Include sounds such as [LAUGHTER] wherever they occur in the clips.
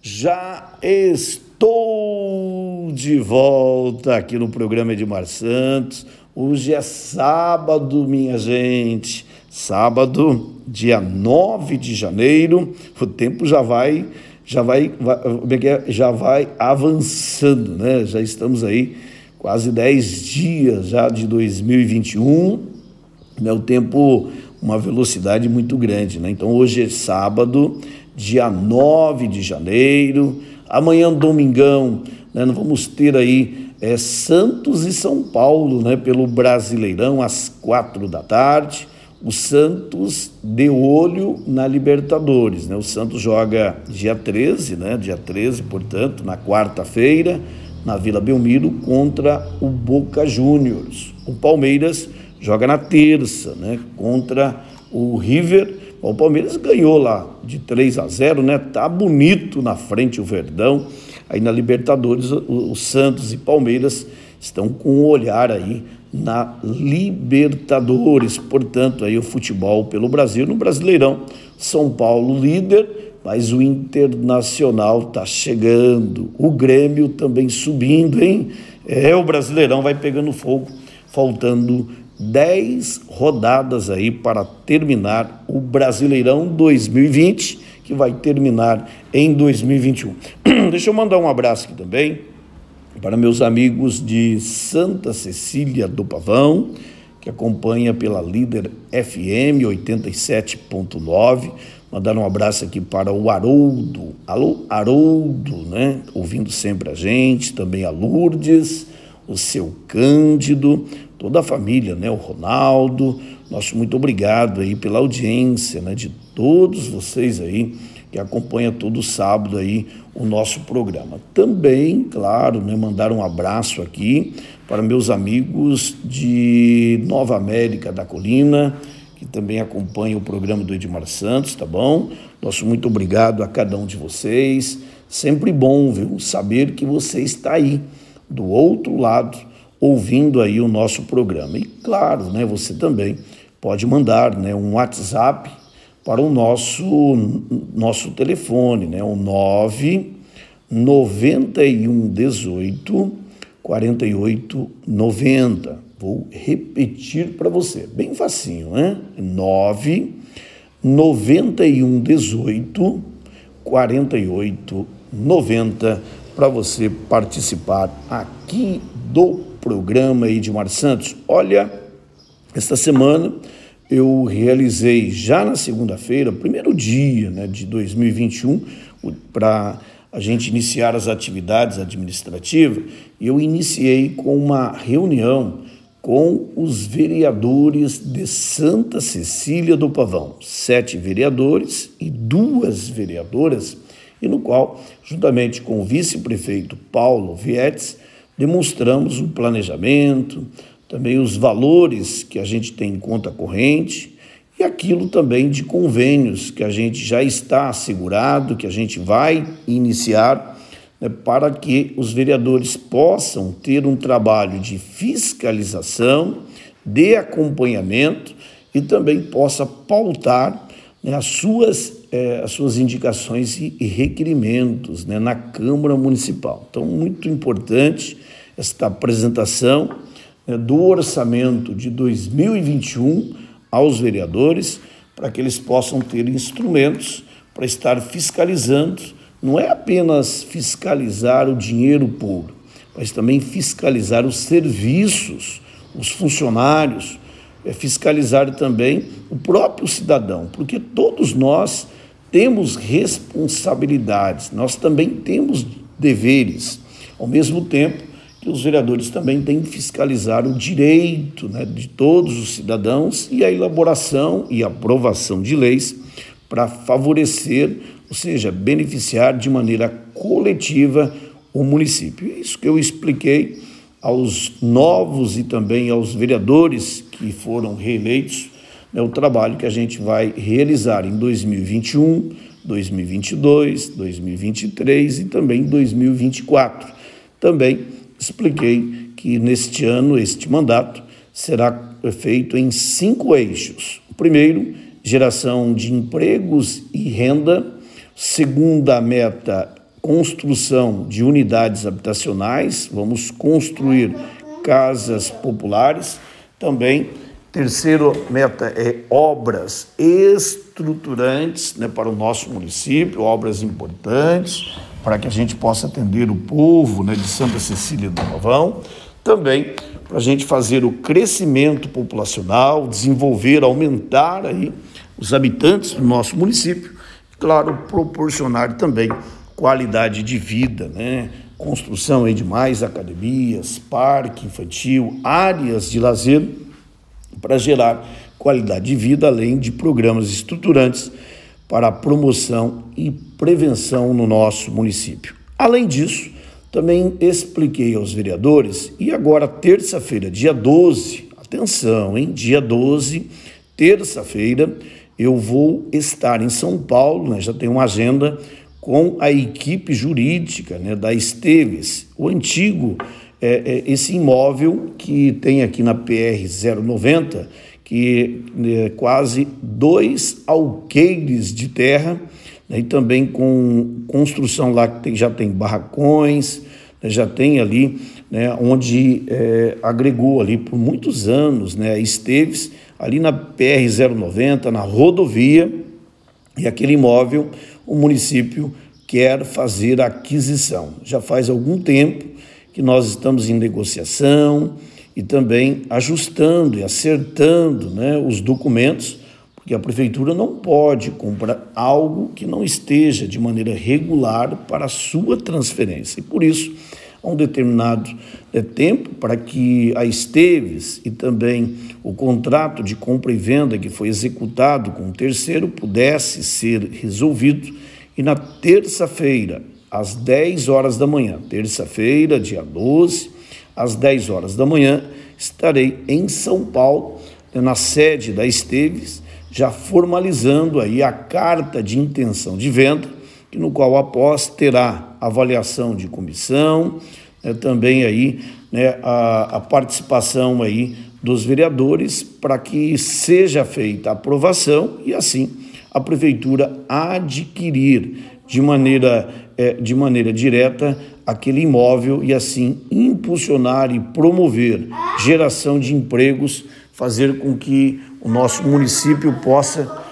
Já estou de volta aqui no programa Edmar Santos. Hoje é sábado, minha gente. Sábado, dia 9 de janeiro. O tempo já vai já vai, é é? já vai avançando, né? Já estamos aí quase 10 dias já de 2021. Né? O tempo uma velocidade muito grande, né? Então hoje é sábado, dia 9 de janeiro. Amanhã, domingão, né, nós vamos ter aí é, Santos e São Paulo, né, pelo Brasileirão, às quatro da tarde. O Santos de olho na Libertadores, né? O Santos joga dia 13, né? Dia 13, portanto, na quarta-feira, na Vila Belmiro, contra o Boca Juniors. O Palmeiras joga na terça, né? Contra o River o Palmeiras ganhou lá de 3 a 0, né? Tá bonito na frente o Verdão. Aí na Libertadores, o, o Santos e Palmeiras estão com um olhar aí na Libertadores. Portanto, aí o futebol pelo Brasil no Brasileirão. São Paulo líder, mas o Internacional tá chegando. O Grêmio também subindo, hein? É, o Brasileirão vai pegando fogo, faltando 10 rodadas aí para terminar o Brasileirão 2020, que vai terminar em 2021. [CLEARS THROAT] Deixa eu mandar um abraço aqui também para meus amigos de Santa Cecília do Pavão, que acompanha pela Líder FM 87.9. Mandar um abraço aqui para o Haroldo. Alô, Haroldo, né? Ouvindo sempre a gente, também a Lourdes, o seu Cândido, toda a família, né? O Ronaldo. Nosso muito obrigado aí pela audiência, né? De todos vocês aí que acompanha todo sábado aí o nosso programa. Também, claro, né, mandar um abraço aqui para meus amigos de Nova América da Colina, que também acompanham o programa do Edmar Santos, tá bom? Nosso muito obrigado a cada um de vocês. Sempre bom, viu, saber que você está aí do outro lado ouvindo aí o nosso programa. E claro, né, você também pode mandar né, um WhatsApp para o nosso, nosso telefone, né, o 9 91 18 48 90. Vou repetir para você, bem facinho, né? 9 91 18 48 90 para você participar aqui do programa Edmar Santos. Olha, esta semana eu realizei já na segunda-feira, primeiro dia né, de 2021, para a gente iniciar as atividades administrativas, eu iniciei com uma reunião com os vereadores de Santa Cecília do Pavão, sete vereadores e duas vereadoras, e no qual, juntamente com o vice-prefeito Paulo Vietes, demonstramos o planejamento, também os valores que a gente tem em conta corrente e aquilo também de convênios que a gente já está assegurado, que a gente vai iniciar né, para que os vereadores possam ter um trabalho de fiscalização, de acompanhamento e também possa pautar né, as, suas, eh, as suas indicações e, e requerimentos né, na Câmara Municipal. Então, muito importante esta apresentação né, do orçamento de 2021 aos vereadores, para que eles possam ter instrumentos para estar fiscalizando. Não é apenas fiscalizar o dinheiro público, mas também fiscalizar os serviços, os funcionários, é fiscalizar também o próprio cidadão, porque todos nós temos responsabilidades, nós também temos deveres. Ao mesmo tempo, que os vereadores também têm que fiscalizar o direito né, de todos os cidadãos e a elaboração e aprovação de leis para favorecer, ou seja, beneficiar de maneira coletiva o município. É isso que eu expliquei aos novos e também aos vereadores que foram reeleitos, né, o trabalho que a gente vai realizar em 2021, 2022, 2023 e também 2024. Também expliquei que neste ano, este mandato, será feito em cinco eixos. O primeiro, geração de empregos e renda. Segunda meta, construção de unidades habitacionais, vamos construir casas populares. Também, terceira meta é obras estruturantes né, para o nosso município, obras importantes, para que a gente possa atender o povo né, de Santa Cecília do Pavão. Também para a gente fazer o crescimento populacional, desenvolver, aumentar aí os habitantes do nosso município, claro, proporcionar também qualidade de vida, né? Construção aí de mais academias, parque infantil, áreas de lazer para gerar qualidade de vida, além de programas estruturantes para a promoção e prevenção no nosso município. Além disso, também expliquei aos vereadores e agora terça-feira, dia 12, atenção, hein? Dia 12, terça-feira, eu vou estar em São Paulo, né? já tenho uma agenda com a equipe jurídica né, da Esteves, o antigo, é, é, esse imóvel que tem aqui na PR 090, que é quase dois alqueires de terra, né, e também com construção lá que tem, já tem barracões, né, já tem ali, né, onde é, agregou ali por muitos anos, né, Esteves, ali na PR 090, na rodovia, e aquele imóvel o município quer fazer a aquisição. Já faz algum tempo que nós estamos em negociação e também ajustando e acertando né, os documentos, porque a prefeitura não pode comprar algo que não esteja de maneira regular para a sua transferência. E por isso, há um determinado é, tempo para que a Esteves e também o contrato de compra e venda que foi executado com o terceiro pudesse ser resolvido. E na terça-feira, às 10 horas da manhã, terça-feira, dia 12, às 10 horas da manhã, estarei em São Paulo, na sede da Esteves, já formalizando aí a carta de intenção de venda, no qual após terá avaliação de comissão, né, também aí né, a, a participação aí dos vereadores para que seja feita a aprovação e assim a prefeitura adquirir de maneira, é, de maneira direta aquele imóvel e assim impulsionar e promover geração de empregos, fazer com que o nosso município possa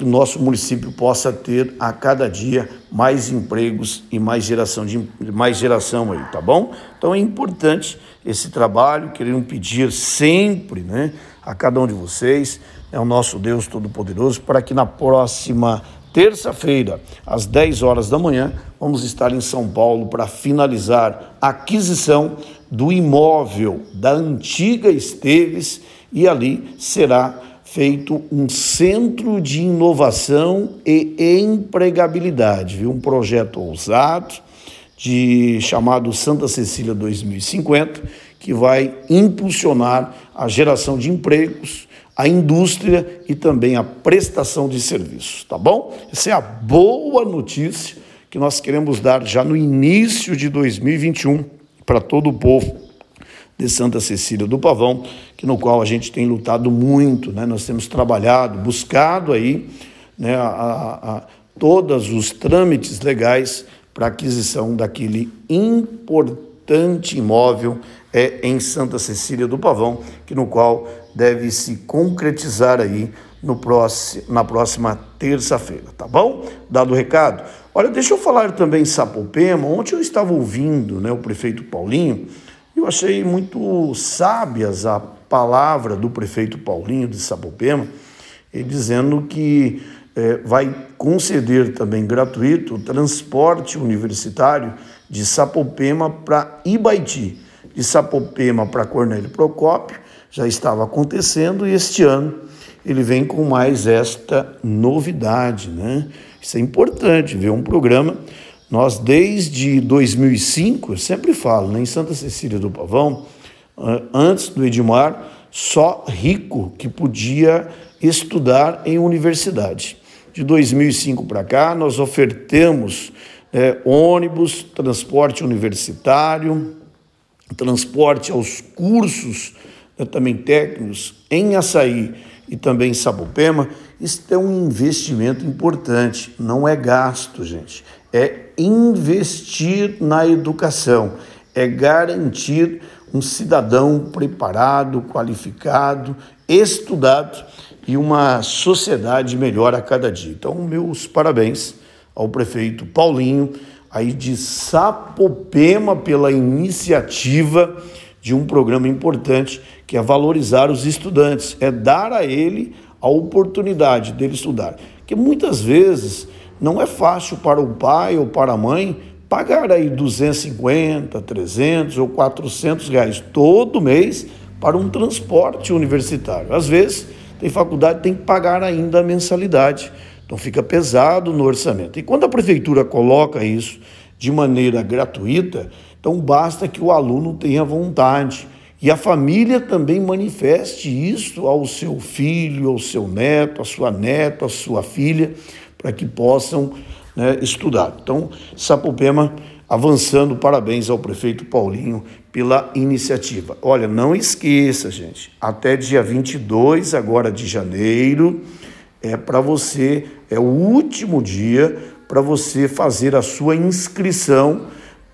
o nosso município possa ter a cada dia mais empregos e mais geração de mais geração aí, tá bom? Então é importante esse trabalho, querendo pedir sempre, né, a cada um de vocês, é o nosso Deus Todo-Poderoso, para que na próxima terça-feira, às 10 horas da manhã, vamos estar em São Paulo para finalizar a aquisição do imóvel da antiga Esteves e ali será feito um centro de inovação e empregabilidade, viu? um projeto ousado de chamado Santa Cecília 2050, que vai impulsionar a geração de empregos, a indústria e também a prestação de serviços, tá bom? Essa é a boa notícia que nós queremos dar já no início de 2021 para todo o povo de Santa Cecília do Pavão, que no qual a gente tem lutado muito, né? Nós temos trabalhado, buscado aí, né, a, a, a todos os trâmites legais para aquisição daquele importante imóvel é em Santa Cecília do Pavão, que no qual deve se concretizar aí no próximo, na próxima terça-feira, tá bom? Dado o recado. Olha, deixa eu falar também em Sapopema. Ontem eu estava ouvindo, né, o prefeito Paulinho eu achei muito sábias a palavra do prefeito Paulinho de Sapopema, ele dizendo que é, vai conceder também gratuito o transporte universitário de Sapopema para Ibaiti, de Sapopema para Cornélio Procópio, já estava acontecendo e este ano ele vem com mais esta novidade, né? Isso é importante ver um programa nós, desde 2005, eu sempre falo, né, em Santa Cecília do Pavão, antes do Edmar, só rico que podia estudar em universidade. De 2005 para cá, nós ofertamos é, ônibus, transporte universitário, transporte aos cursos né, também técnicos em Açaí e também em Sabopema. Isso é um investimento importante, não é gasto, gente é investir na educação, é garantir um cidadão preparado, qualificado, estudado e uma sociedade melhor a cada dia. Então, meus parabéns ao prefeito Paulinho, aí de Sapopema, pela iniciativa de um programa importante que é valorizar os estudantes, é dar a ele a oportunidade dele estudar. Que muitas vezes não é fácil para o pai ou para a mãe pagar aí 250, 300 ou 400 reais todo mês para um transporte universitário. Às vezes, tem faculdade tem que pagar ainda a mensalidade. Então fica pesado no orçamento. E quando a prefeitura coloca isso de maneira gratuita, então basta que o aluno tenha vontade e a família também manifeste isso ao seu filho, ao seu neto, à sua neta, à sua filha, para que possam né, estudar. Então, Sapopema avançando, parabéns ao prefeito Paulinho pela iniciativa. Olha, não esqueça, gente, até dia 22 agora de janeiro é para você, é o último dia para você fazer a sua inscrição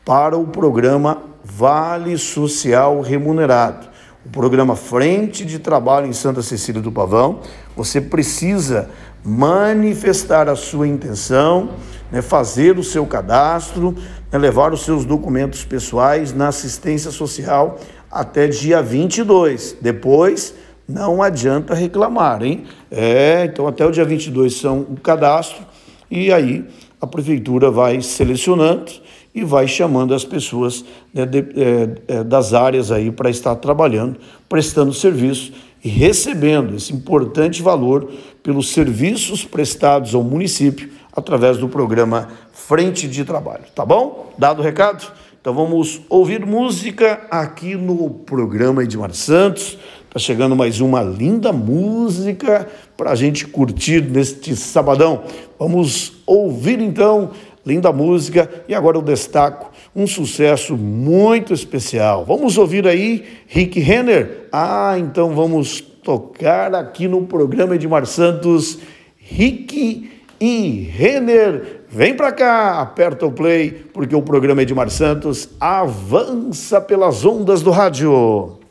para o programa Vale Social Remunerado. O programa Frente de Trabalho em Santa Cecília do Pavão, você precisa manifestar a sua intenção, né, fazer o seu cadastro, né, levar os seus documentos pessoais na assistência social até dia 22. Depois, não adianta reclamar, hein? É, então até o dia 22 são o cadastro e aí a prefeitura vai selecionando e vai chamando as pessoas né, de, é, é, das áreas aí para estar trabalhando, prestando serviço e recebendo esse importante valor pelos serviços prestados ao município através do programa Frente de Trabalho. Tá bom? Dado o recado? Então vamos ouvir música aqui no programa Edmar Santos. Tá chegando mais uma linda música para a gente curtir neste sabadão. Vamos ouvir então linda música e agora eu destaco um sucesso muito especial. Vamos ouvir aí Rick Renner? Ah, então vamos tocar aqui no programa Edmar Santos, Rick e Renner. Vem para cá, aperta o play, porque o programa Edmar Santos avança pelas ondas do rádio.